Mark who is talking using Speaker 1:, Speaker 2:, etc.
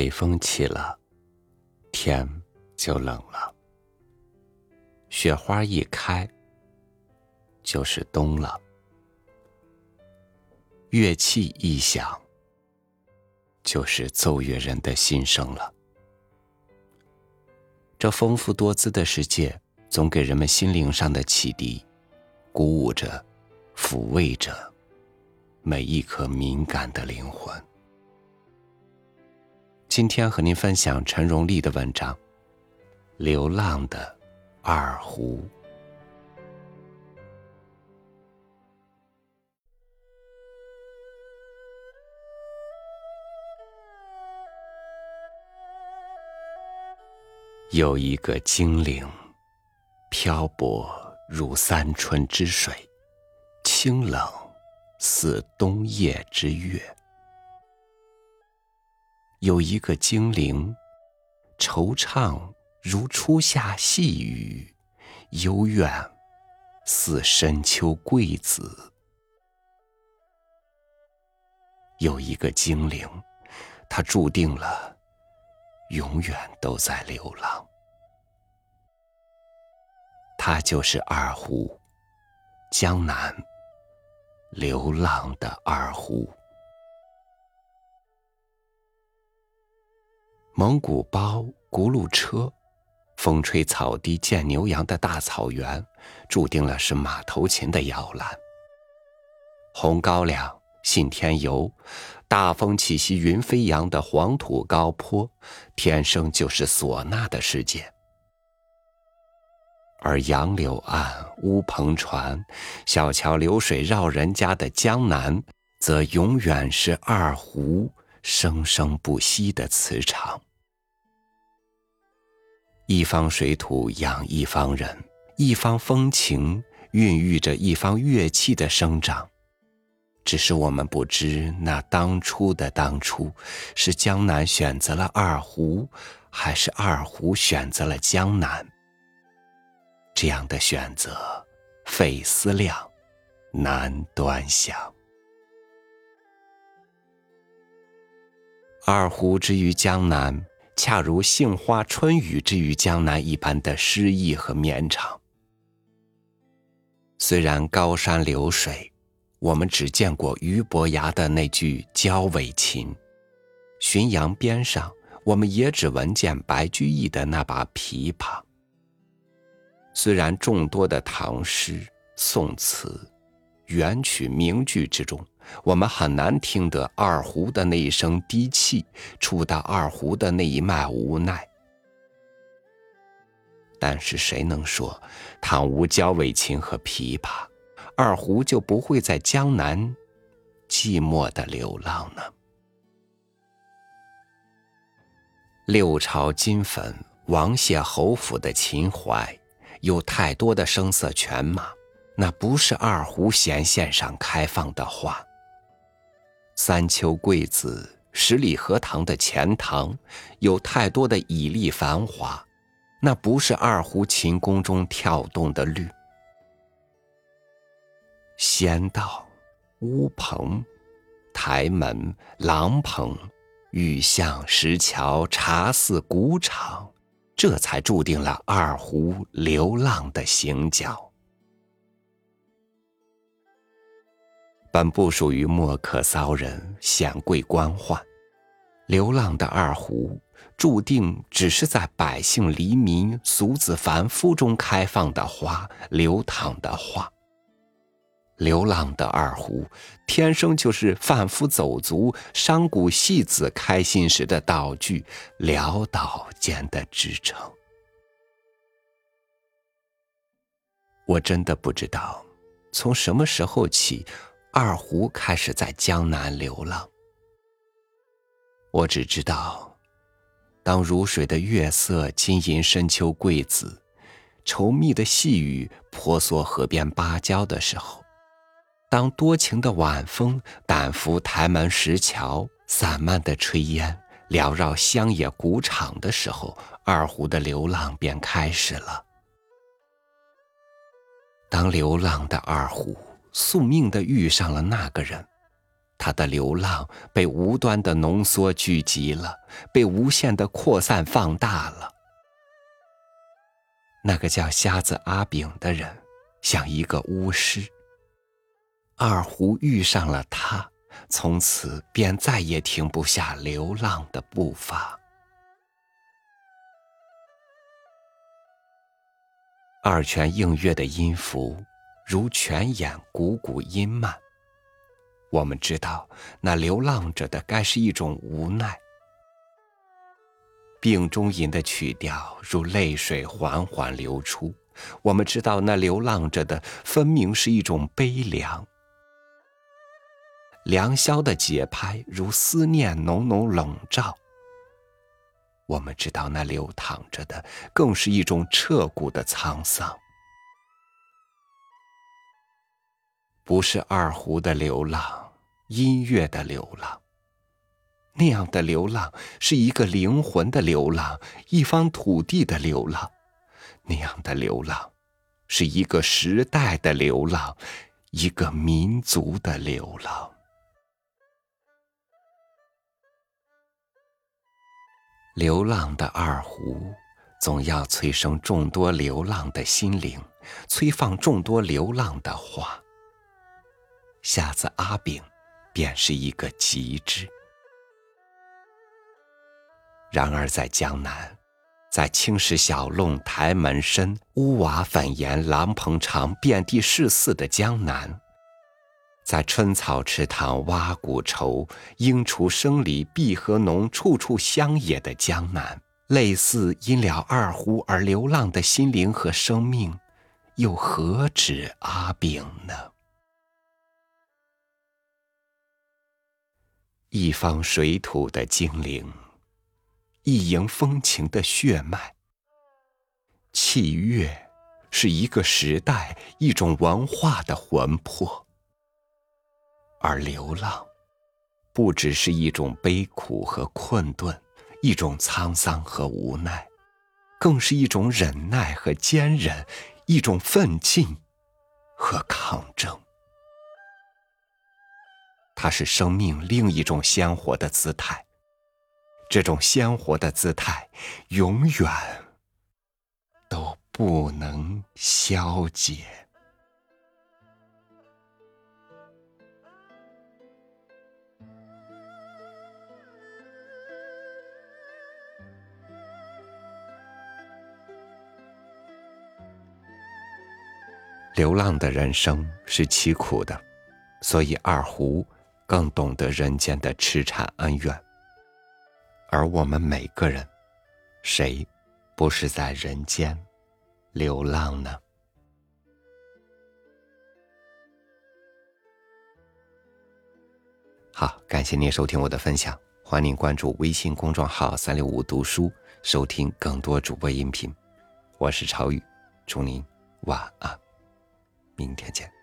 Speaker 1: 北风起了，天就冷了。雪花一开，就是冬了。乐器一响，就是奏乐人的心声了。这丰富多姿的世界，总给人们心灵上的启迪，鼓舞着，抚慰着每一颗敏感的灵魂。今天和您分享陈荣利的文章《流浪的二胡》。有一个精灵，漂泊如三春之水，清冷似冬夜之月。有一个精灵，惆怅如初夏细雨，幽怨似深秋桂子。有一个精灵，他注定了永远都在流浪。他就是二胡，江南流浪的二胡。蒙古包、轱辘车，风吹草低见牛羊的大草原，注定了是马头琴的摇篮。红高粱、信天游，大风起兮云飞扬的黄土高坡，天生就是唢呐的世界。而杨柳岸、乌篷船、小桥流水绕人家的江南，则永远是二胡生生不息的磁场。一方水土养一方人，一方风情孕育着一方乐器的生长。只是我们不知，那当初的当初，是江南选择了二胡，还是二胡选择了江南？这样的选择，费思量，难端详。二胡之于江南。恰如杏花春雨之于江南一般的诗意和绵长。虽然高山流水，我们只见过俞伯牙的那句交尾琴；浔阳边上，我们也只闻见白居易的那把琵琶。虽然众多的唐诗、宋词、元曲、名句之中，我们很难听得二胡的那一声低气，触到二胡的那一脉无奈。但是谁能说，倘无交尾琴和琵琶，二胡就不会在江南寂寞的流浪呢？六朝金粉、王谢侯府的秦淮，有太多的声色犬马，那不是二胡弦线上开放的花。三秋桂子，十里荷塘的钱塘，有太多的绮丽繁华，那不是二胡琴弓中跳动的绿。仙道、乌篷、台门、廊棚、玉巷、石桥、茶肆、古场，这才注定了二胡流浪的行脚。本不属于墨客骚人、显贵官宦，流浪的二胡注定只是在百姓黎民、俗子凡夫中开放的花、流淌的花。流浪的二胡，天生就是贩夫走卒、商贾戏子开心时的道具，潦倒间的支撑。我真的不知道，从什么时候起。二胡开始在江南流浪。我只知道，当如水的月色浸淫深秋桂子，稠密的细雨婆娑河边芭蕉的时候，当多情的晚风赶拂台门石桥，散漫的炊烟缭绕乡野谷场的时候，二胡的流浪便开始了。当流浪的二胡。宿命的遇上了那个人，他的流浪被无端的浓缩聚集了，被无限的扩散放大了。那个叫瞎子阿炳的人，像一个巫师。二胡遇上了他，从此便再也停不下流浪的步伐。二泉映月的音符，如泉眼汩汩音漫。我们知道，那流浪着的该是一种无奈。病中吟的曲调如泪水缓缓流出，我们知道那流浪着的分明是一种悲凉。良宵的节拍如思念浓浓笼罩，我们知道那流淌着的更是一种彻骨的沧桑。不是二胡的流浪，音乐的流浪。那样的流浪是一个灵魂的流浪，一方土地的流浪；那样的流浪是一个时代的流浪，一个民族的流浪。流浪的二胡，总要催生众多流浪的心灵，催放众多流浪的话。瞎子阿炳，便是一个极致。然而，在江南，在青石小弄台门深、屋瓦粉檐、廊棚长、遍地是寺的江南，在春草池塘、蛙鼓愁、莺雏声里、碧荷浓、处处乡野的江南，类似因了二胡而流浪的心灵和生命，又何止阿炳呢？一方水土的精灵。一营风情的血脉，器乐是一个时代、一种文化的魂魄，而流浪，不只是一种悲苦和困顿，一种沧桑和无奈，更是一种忍耐和坚韧，一种奋进和抗争。它是生命另一种鲜活的姿态。这种鲜活的姿态，永远都不能消解。流浪的人生是凄苦的，所以二胡更懂得人间的痴缠恩怨。而我们每个人，谁不是在人间流浪呢？好，感谢您收听我的分享，欢迎关注微信公众号“三六五读书”，收听更多主播音频。我是朝宇，祝您晚安，明天见。